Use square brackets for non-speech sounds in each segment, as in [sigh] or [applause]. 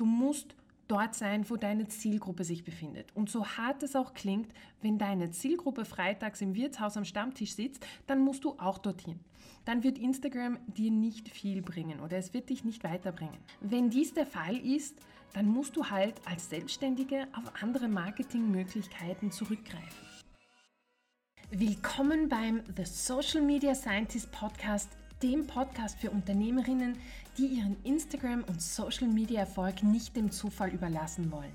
Du musst dort sein, wo deine Zielgruppe sich befindet. Und so hart es auch klingt, wenn deine Zielgruppe freitags im Wirtshaus am Stammtisch sitzt, dann musst du auch dorthin. Dann wird Instagram dir nicht viel bringen oder es wird dich nicht weiterbringen. Wenn dies der Fall ist, dann musst du halt als Selbstständige auf andere Marketingmöglichkeiten zurückgreifen. Willkommen beim The Social Media Scientist Podcast dem Podcast für Unternehmerinnen, die ihren Instagram- und Social-Media-Erfolg nicht dem Zufall überlassen wollen.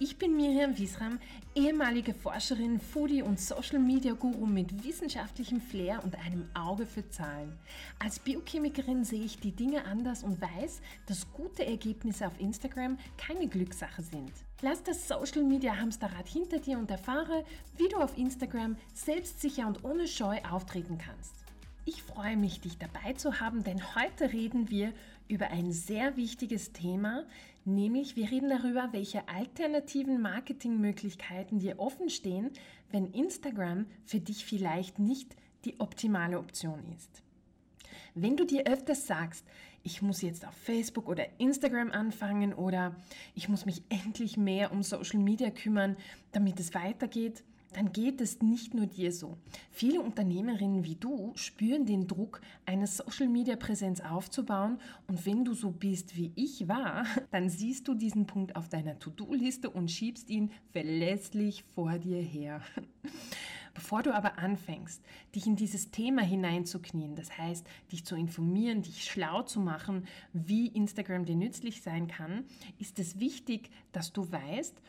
Ich bin Miriam Wiesram, ehemalige Forscherin, Foodie und Social Media Guru mit wissenschaftlichem Flair und einem Auge für Zahlen. Als Biochemikerin sehe ich die Dinge anders und weiß, dass gute Ergebnisse auf Instagram keine Glückssache sind. Lass das Social Media Hamsterrad hinter dir und erfahre, wie du auf Instagram selbstsicher und ohne Scheu auftreten kannst. Ich freue mich, dich dabei zu haben, denn heute reden wir über ein sehr wichtiges Thema, nämlich wir reden darüber, welche alternativen Marketingmöglichkeiten dir offen stehen, wenn Instagram für dich vielleicht nicht die optimale Option ist. Wenn du dir öfters sagst, ich muss jetzt auf Facebook oder Instagram anfangen oder ich muss mich endlich mehr um Social Media kümmern, damit es weitergeht, dann geht es nicht nur dir so. Viele Unternehmerinnen wie du spüren den Druck, eine Social-Media-Präsenz aufzubauen und wenn du so bist, wie ich war, [laughs] dann siehst du diesen Punkt auf deiner To-Do-Liste und schiebst ihn verlässlich vor dir her. [laughs] Bevor du aber anfängst, dich in dieses Thema hineinzuknien, das heißt, dich zu informieren, dich schlau zu machen, wie Instagram dir nützlich sein kann, ist es wichtig, dass du weißt,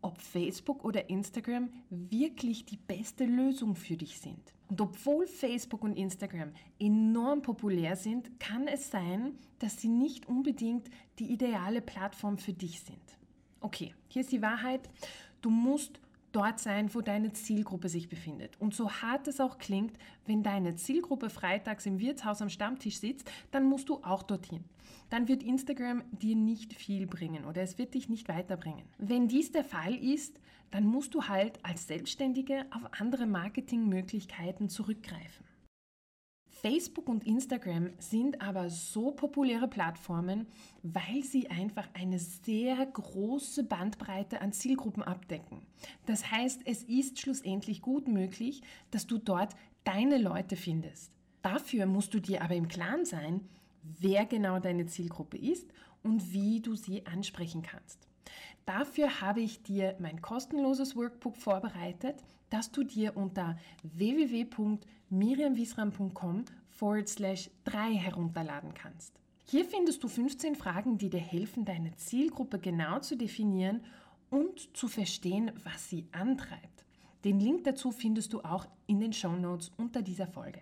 ob Facebook oder Instagram wirklich die beste Lösung für dich sind. Und obwohl Facebook und Instagram enorm populär sind, kann es sein, dass sie nicht unbedingt die ideale Plattform für dich sind. Okay, hier ist die Wahrheit. Du musst dort sein, wo deine Zielgruppe sich befindet. Und so hart es auch klingt, wenn deine Zielgruppe freitags im Wirtshaus am Stammtisch sitzt, dann musst du auch dorthin. Dann wird Instagram dir nicht viel bringen oder es wird dich nicht weiterbringen. Wenn dies der Fall ist, dann musst du halt als Selbstständige auf andere Marketingmöglichkeiten zurückgreifen. Facebook und Instagram sind aber so populäre Plattformen, weil sie einfach eine sehr große Bandbreite an Zielgruppen abdecken. Das heißt, es ist schlussendlich gut möglich, dass du dort deine Leute findest. Dafür musst du dir aber im Klaren sein, wer genau deine Zielgruppe ist und wie du sie ansprechen kannst. Dafür habe ich dir mein kostenloses Workbook vorbereitet, das du dir unter www.miriamwiesram.com forward slash 3 herunterladen kannst. Hier findest du 15 Fragen, die dir helfen, deine Zielgruppe genau zu definieren und zu verstehen, was sie antreibt. Den Link dazu findest du auch in den Show Notes unter dieser Folge.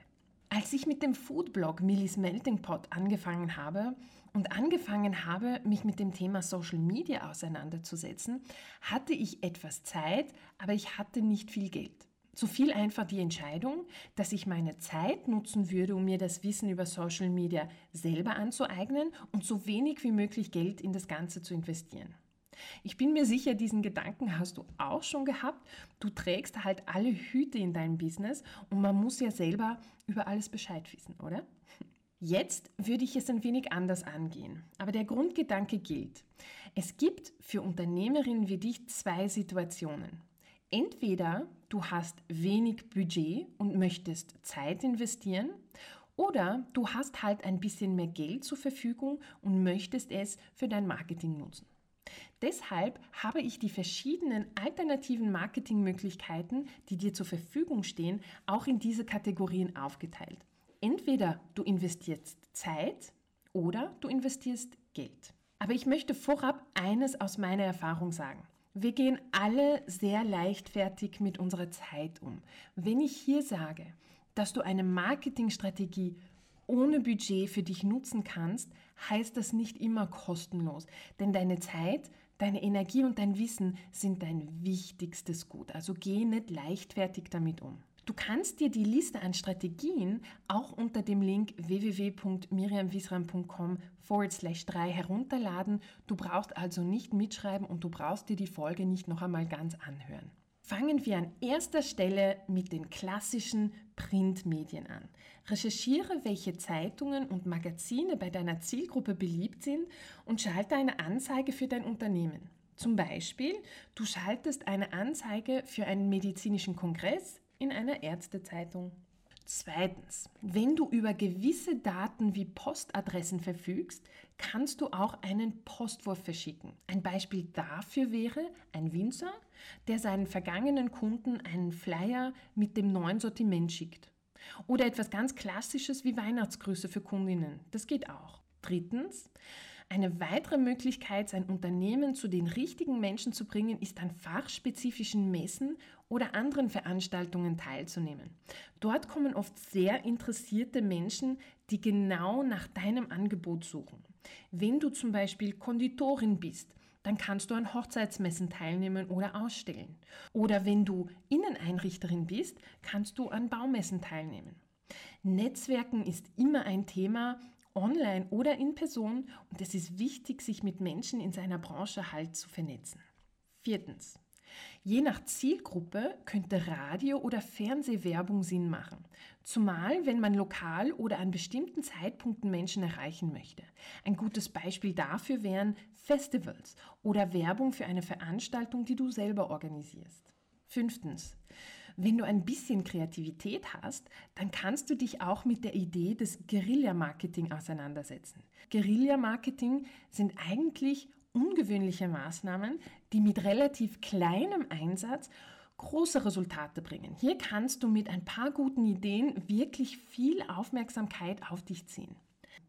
Als ich mit dem Foodblog Millie's Melting Pot angefangen habe und angefangen habe, mich mit dem Thema Social Media auseinanderzusetzen, hatte ich etwas Zeit, aber ich hatte nicht viel Geld. So fiel einfach die Entscheidung, dass ich meine Zeit nutzen würde, um mir das Wissen über Social Media selber anzueignen und so wenig wie möglich Geld in das Ganze zu investieren. Ich bin mir sicher, diesen Gedanken hast du auch schon gehabt. Du trägst halt alle Hüte in deinem Business und man muss ja selber über alles Bescheid wissen, oder? Jetzt würde ich es ein wenig anders angehen, aber der Grundgedanke gilt. Es gibt für Unternehmerinnen wie dich zwei Situationen. Entweder du hast wenig Budget und möchtest Zeit investieren oder du hast halt ein bisschen mehr Geld zur Verfügung und möchtest es für dein Marketing nutzen. Deshalb habe ich die verschiedenen alternativen Marketingmöglichkeiten, die dir zur Verfügung stehen, auch in diese Kategorien aufgeteilt. Entweder du investierst Zeit oder du investierst Geld. Aber ich möchte vorab eines aus meiner Erfahrung sagen. Wir gehen alle sehr leichtfertig mit unserer Zeit um. Wenn ich hier sage, dass du eine Marketingstrategie ohne Budget für dich nutzen kannst, heißt das nicht immer kostenlos. Denn deine Zeit, deine Energie und dein Wissen sind dein wichtigstes Gut. Also geh nicht leichtfertig damit um. Du kannst dir die Liste an Strategien auch unter dem Link www.miriamwiesram.com forward slash 3 herunterladen. Du brauchst also nicht mitschreiben und du brauchst dir die Folge nicht noch einmal ganz anhören. Fangen wir an erster Stelle mit den klassischen Printmedien an. Recherchiere, welche Zeitungen und Magazine bei deiner Zielgruppe beliebt sind und schalte eine Anzeige für dein Unternehmen. Zum Beispiel, du schaltest eine Anzeige für einen medizinischen Kongress in einer Ärztezeitung. Zweitens, wenn du über gewisse Daten wie Postadressen verfügst, kannst du auch einen Postwurf verschicken. Ein Beispiel dafür wäre ein Winzer, der seinen vergangenen Kunden einen Flyer mit dem neuen Sortiment schickt. Oder etwas ganz Klassisches wie Weihnachtsgrüße für Kundinnen. Das geht auch. Drittens, eine weitere Möglichkeit, sein Unternehmen zu den richtigen Menschen zu bringen, ist an fachspezifischen Messen oder anderen Veranstaltungen teilzunehmen. Dort kommen oft sehr interessierte Menschen, die genau nach deinem Angebot suchen. Wenn du zum Beispiel Konditorin bist, dann kannst du an Hochzeitsmessen teilnehmen oder ausstellen. Oder wenn du Inneneinrichterin bist, kannst du an Baumessen teilnehmen. Netzwerken ist immer ein Thema, online oder in Person und es ist wichtig, sich mit Menschen in seiner Branche halt zu vernetzen. Viertens. Je nach Zielgruppe könnte Radio- oder Fernsehwerbung Sinn machen, zumal wenn man lokal oder an bestimmten Zeitpunkten Menschen erreichen möchte. Ein gutes Beispiel dafür wären Festivals oder Werbung für eine Veranstaltung, die du selber organisierst. Fünftens. Wenn du ein bisschen Kreativität hast, dann kannst du dich auch mit der Idee des Guerilla-Marketing auseinandersetzen. Guerilla-Marketing sind eigentlich ungewöhnliche Maßnahmen, die mit relativ kleinem Einsatz große Resultate bringen. Hier kannst du mit ein paar guten Ideen wirklich viel Aufmerksamkeit auf dich ziehen.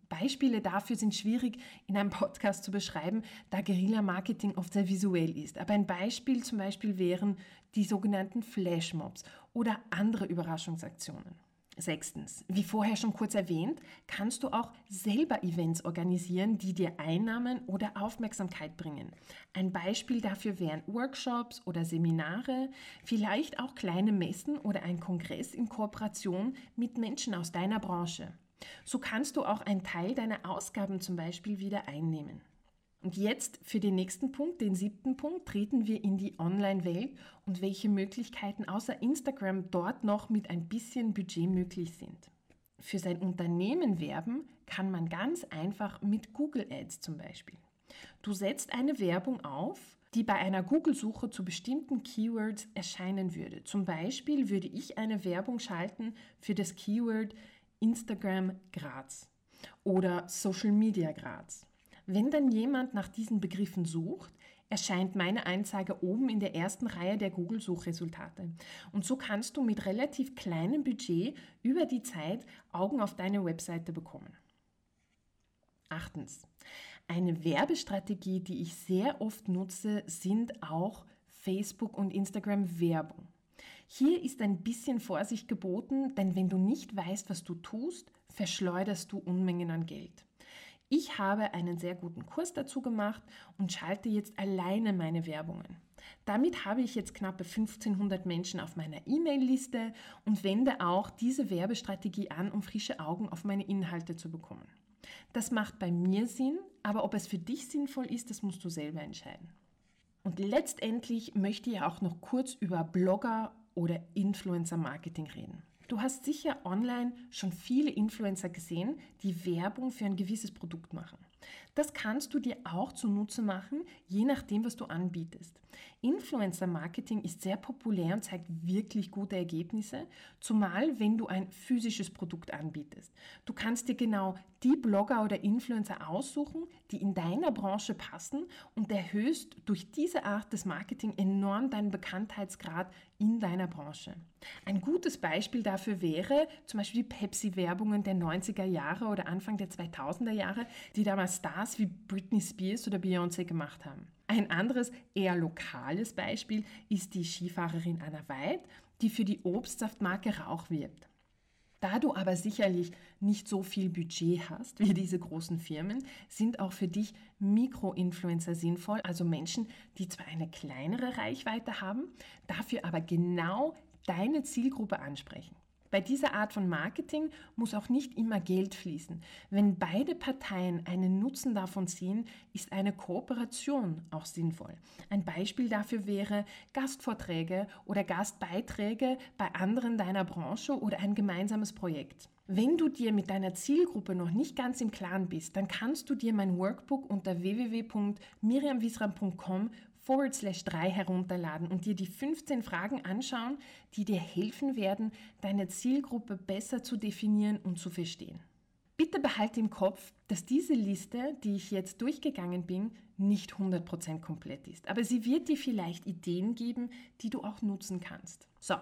Beispiele dafür sind schwierig in einem Podcast zu beschreiben, da Guerilla-Marketing oft sehr visuell ist. Aber ein Beispiel zum Beispiel wären die sogenannten Flashmobs oder andere Überraschungsaktionen. Sechstens, wie vorher schon kurz erwähnt, kannst du auch selber Events organisieren, die dir Einnahmen oder Aufmerksamkeit bringen. Ein Beispiel dafür wären Workshops oder Seminare, vielleicht auch kleine Messen oder ein Kongress in Kooperation mit Menschen aus deiner Branche. So kannst du auch einen Teil deiner Ausgaben zum Beispiel wieder einnehmen. Und jetzt für den nächsten Punkt, den siebten Punkt, treten wir in die Online-Welt und welche Möglichkeiten außer Instagram dort noch mit ein bisschen Budget möglich sind. Für sein Unternehmen werben kann man ganz einfach mit Google Ads zum Beispiel. Du setzt eine Werbung auf, die bei einer Google-Suche zu bestimmten Keywords erscheinen würde. Zum Beispiel würde ich eine Werbung schalten für das Keyword Instagram Graz oder Social Media Graz. Wenn dann jemand nach diesen Begriffen sucht, erscheint meine Anzeige oben in der ersten Reihe der Google-Suchresultate. Und so kannst du mit relativ kleinem Budget über die Zeit Augen auf deine Webseite bekommen. Achtens. Eine Werbestrategie, die ich sehr oft nutze, sind auch Facebook und Instagram Werbung. Hier ist ein bisschen Vorsicht geboten, denn wenn du nicht weißt, was du tust, verschleuderst du Unmengen an Geld. Ich habe einen sehr guten Kurs dazu gemacht und schalte jetzt alleine meine Werbungen. Damit habe ich jetzt knappe 1500 Menschen auf meiner E-Mail-Liste und wende auch diese Werbestrategie an, um frische Augen auf meine Inhalte zu bekommen. Das macht bei mir Sinn, aber ob es für dich sinnvoll ist, das musst du selber entscheiden. Und letztendlich möchte ich auch noch kurz über Blogger oder Influencer-Marketing reden. Du hast sicher online schon viele Influencer gesehen, die Werbung für ein gewisses Produkt machen. Das kannst du dir auch zunutze machen, je nachdem, was du anbietest. Influencer-Marketing ist sehr populär und zeigt wirklich gute Ergebnisse, zumal wenn du ein physisches Produkt anbietest. Du kannst dir genau die Blogger oder Influencer aussuchen, die in deiner Branche passen und erhöhst durch diese Art des Marketing enorm deinen Bekanntheitsgrad in deiner Branche. Ein gutes Beispiel dafür wäre zum Beispiel die Pepsi-Werbungen der 90er Jahre oder Anfang der 2000er Jahre, die damals Stars wie Britney Spears oder Beyoncé gemacht haben. Ein anderes, eher lokales Beispiel ist die Skifahrerin Anna Weid, die für die Obstsaftmarke Rauch wirbt. Da du aber sicherlich nicht so viel Budget hast wie diese großen Firmen, sind auch für dich Mikroinfluencer sinnvoll, also Menschen, die zwar eine kleinere Reichweite haben, dafür aber genau deine Zielgruppe ansprechen. Bei dieser Art von Marketing muss auch nicht immer Geld fließen. Wenn beide Parteien einen Nutzen davon ziehen, ist eine Kooperation auch sinnvoll. Ein Beispiel dafür wäre Gastvorträge oder Gastbeiträge bei anderen deiner Branche oder ein gemeinsames Projekt. Wenn du dir mit deiner Zielgruppe noch nicht ganz im Klaren bist, dann kannst du dir mein Workbook unter www.miriamwisram.com forward slash 3 herunterladen und dir die 15 Fragen anschauen, die dir helfen werden, deine Zielgruppe besser zu definieren und zu verstehen. Bitte behalte im Kopf, dass diese Liste, die ich jetzt durchgegangen bin, nicht 100% komplett ist. Aber sie wird dir vielleicht Ideen geben, die du auch nutzen kannst. So,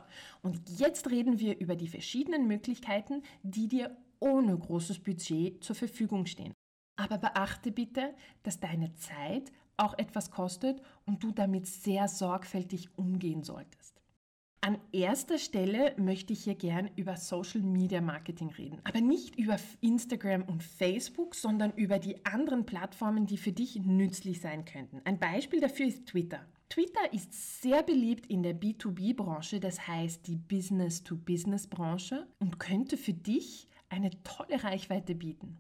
und jetzt reden wir über die verschiedenen Möglichkeiten, die dir ohne großes Budget zur Verfügung stehen. Aber beachte bitte, dass deine Zeit auch etwas kostet und du damit sehr sorgfältig umgehen solltest. An erster Stelle möchte ich hier gern über Social Media Marketing reden, aber nicht über Instagram und Facebook, sondern über die anderen Plattformen, die für dich nützlich sein könnten. Ein Beispiel dafür ist Twitter. Twitter ist sehr beliebt in der B2B-Branche, das heißt die Business-to-Business-Branche und könnte für dich eine tolle Reichweite bieten.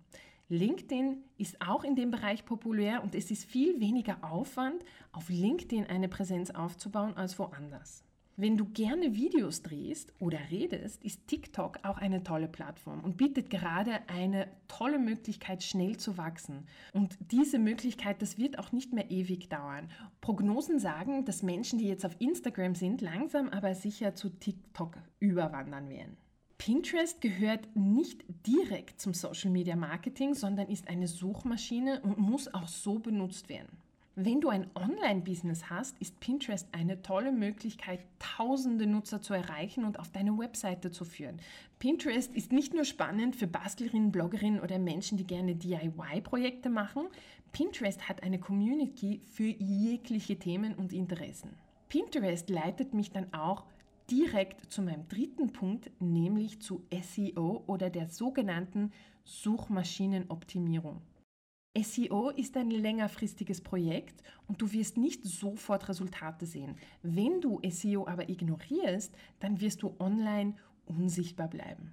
LinkedIn ist auch in dem Bereich populär und es ist viel weniger Aufwand, auf LinkedIn eine Präsenz aufzubauen als woanders. Wenn du gerne Videos drehst oder redest, ist TikTok auch eine tolle Plattform und bietet gerade eine tolle Möglichkeit, schnell zu wachsen. Und diese Möglichkeit, das wird auch nicht mehr ewig dauern. Prognosen sagen, dass Menschen, die jetzt auf Instagram sind, langsam aber sicher zu TikTok überwandern werden. Pinterest gehört nicht direkt zum Social Media Marketing, sondern ist eine Suchmaschine und muss auch so benutzt werden. Wenn du ein Online-Business hast, ist Pinterest eine tolle Möglichkeit, tausende Nutzer zu erreichen und auf deine Webseite zu führen. Pinterest ist nicht nur spannend für Bastlerinnen, Bloggerinnen oder Menschen, die gerne DIY-Projekte machen. Pinterest hat eine Community für jegliche Themen und Interessen. Pinterest leitet mich dann auch direkt zu meinem dritten Punkt, nämlich zu SEO oder der sogenannten Suchmaschinenoptimierung. SEO ist ein längerfristiges Projekt und du wirst nicht sofort Resultate sehen. Wenn du SEO aber ignorierst, dann wirst du online unsichtbar bleiben.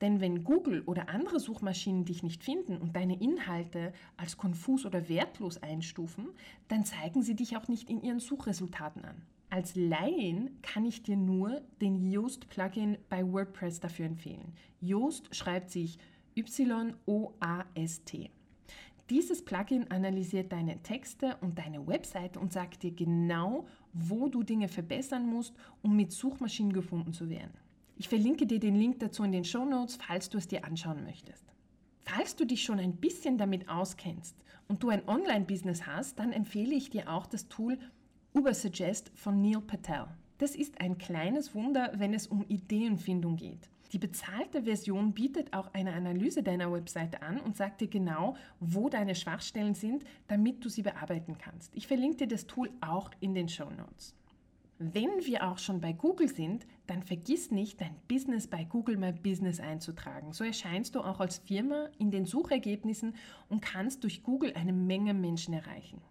Denn wenn Google oder andere Suchmaschinen dich nicht finden und deine Inhalte als konfus oder wertlos einstufen, dann zeigen sie dich auch nicht in ihren Suchresultaten an. Als Laien kann ich dir nur den Yoast-Plugin bei WordPress dafür empfehlen. Yoast schreibt sich Y-O-A-S-T. Dieses Plugin analysiert deine Texte und deine Webseite und sagt dir genau, wo du Dinge verbessern musst, um mit Suchmaschinen gefunden zu werden. Ich verlinke dir den Link dazu in den Show Notes, falls du es dir anschauen möchtest. Falls du dich schon ein bisschen damit auskennst und du ein Online-Business hast, dann empfehle ich dir auch das Tool Ubersuggest von Neil Patel. Das ist ein kleines Wunder, wenn es um Ideenfindung geht. Die bezahlte Version bietet auch eine Analyse deiner Webseite an und sagt dir genau, wo deine Schwachstellen sind, damit du sie bearbeiten kannst. Ich verlinke dir das Tool auch in den Show Notes. Wenn wir auch schon bei Google sind, dann vergiss nicht, dein Business bei Google My Business einzutragen. So erscheinst du auch als Firma in den Suchergebnissen und kannst durch Google eine Menge Menschen erreichen.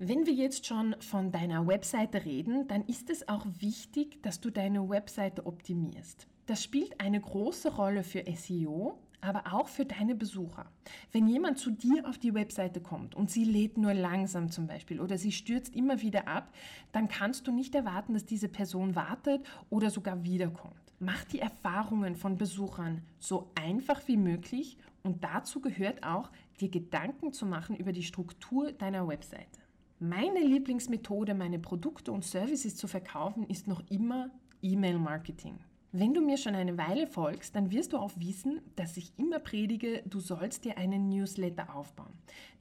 Wenn wir jetzt schon von deiner Webseite reden, dann ist es auch wichtig, dass du deine Webseite optimierst. Das spielt eine große Rolle für SEO, aber auch für deine Besucher. Wenn jemand zu dir auf die Webseite kommt und sie lädt nur langsam zum Beispiel oder sie stürzt immer wieder ab, dann kannst du nicht erwarten, dass diese Person wartet oder sogar wiederkommt. Mach die Erfahrungen von Besuchern so einfach wie möglich und dazu gehört auch, dir Gedanken zu machen über die Struktur deiner Webseite. Meine Lieblingsmethode, meine Produkte und Services zu verkaufen, ist noch immer E-Mail-Marketing. Wenn du mir schon eine Weile folgst, dann wirst du auch wissen, dass ich immer predige, du sollst dir einen Newsletter aufbauen.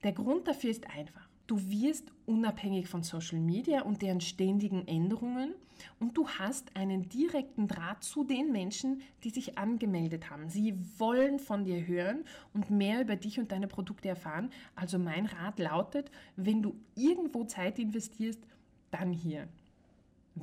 Der Grund dafür ist einfach. Du wirst unabhängig von Social Media und deren ständigen Änderungen und du hast einen direkten Draht zu den Menschen, die sich angemeldet haben. Sie wollen von dir hören und mehr über dich und deine Produkte erfahren. Also mein Rat lautet, wenn du irgendwo Zeit investierst, dann hier.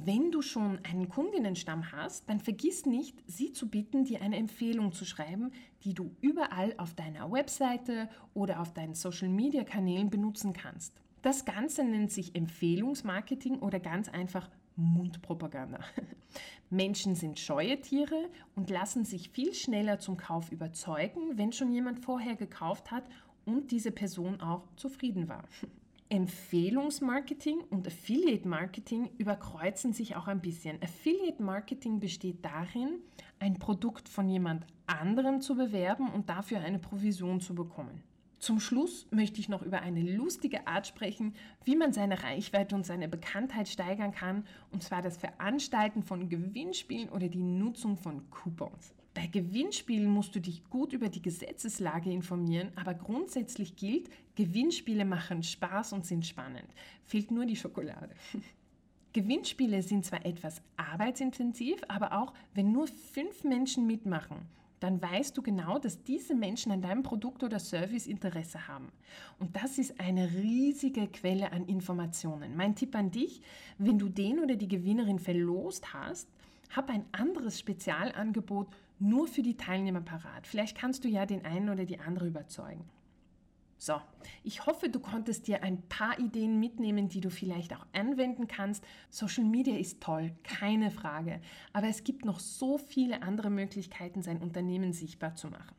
Wenn du schon einen Kundinnenstamm hast, dann vergiss nicht, sie zu bitten, dir eine Empfehlung zu schreiben, die du überall auf deiner Webseite oder auf deinen Social-Media-Kanälen benutzen kannst. Das Ganze nennt sich Empfehlungsmarketing oder ganz einfach Mundpropaganda. [laughs] Menschen sind scheue Tiere und lassen sich viel schneller zum Kauf überzeugen, wenn schon jemand vorher gekauft hat und diese Person auch zufrieden war. [laughs] Empfehlungsmarketing und Affiliate Marketing überkreuzen sich auch ein bisschen. Affiliate Marketing besteht darin, ein Produkt von jemand anderem zu bewerben und dafür eine Provision zu bekommen. Zum Schluss möchte ich noch über eine lustige Art sprechen, wie man seine Reichweite und seine Bekanntheit steigern kann, und zwar das Veranstalten von Gewinnspielen oder die Nutzung von Coupons. Bei Gewinnspielen musst du dich gut über die Gesetzeslage informieren, aber grundsätzlich gilt, Gewinnspiele machen Spaß und sind spannend. Fehlt nur die Schokolade. [laughs] Gewinnspiele sind zwar etwas arbeitsintensiv, aber auch wenn nur fünf Menschen mitmachen, dann weißt du genau, dass diese Menschen an deinem Produkt oder Service Interesse haben. Und das ist eine riesige Quelle an Informationen. Mein Tipp an dich, wenn du den oder die Gewinnerin verlost hast, hab ein anderes Spezialangebot nur für die Teilnehmer parat. Vielleicht kannst du ja den einen oder die andere überzeugen. So, ich hoffe, du konntest dir ein paar Ideen mitnehmen, die du vielleicht auch anwenden kannst. Social Media ist toll, keine Frage, aber es gibt noch so viele andere Möglichkeiten, sein Unternehmen sichtbar zu machen.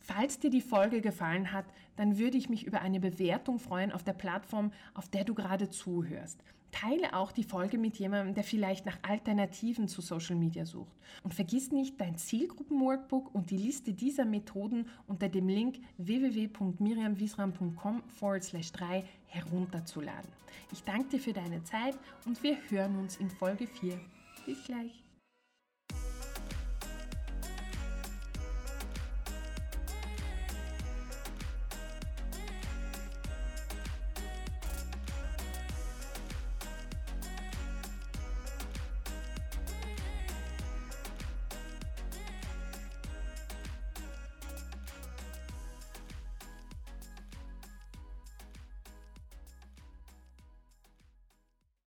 Falls dir die Folge gefallen hat, dann würde ich mich über eine Bewertung freuen auf der Plattform, auf der du gerade zuhörst. Teile auch die Folge mit jemandem, der vielleicht nach Alternativen zu Social Media sucht. Und vergiss nicht, dein Zielgruppen-Workbook und die Liste dieser Methoden unter dem Link www.miriamwiesram.com 3 herunterzuladen. Ich danke dir für deine Zeit und wir hören uns in Folge 4. Bis gleich.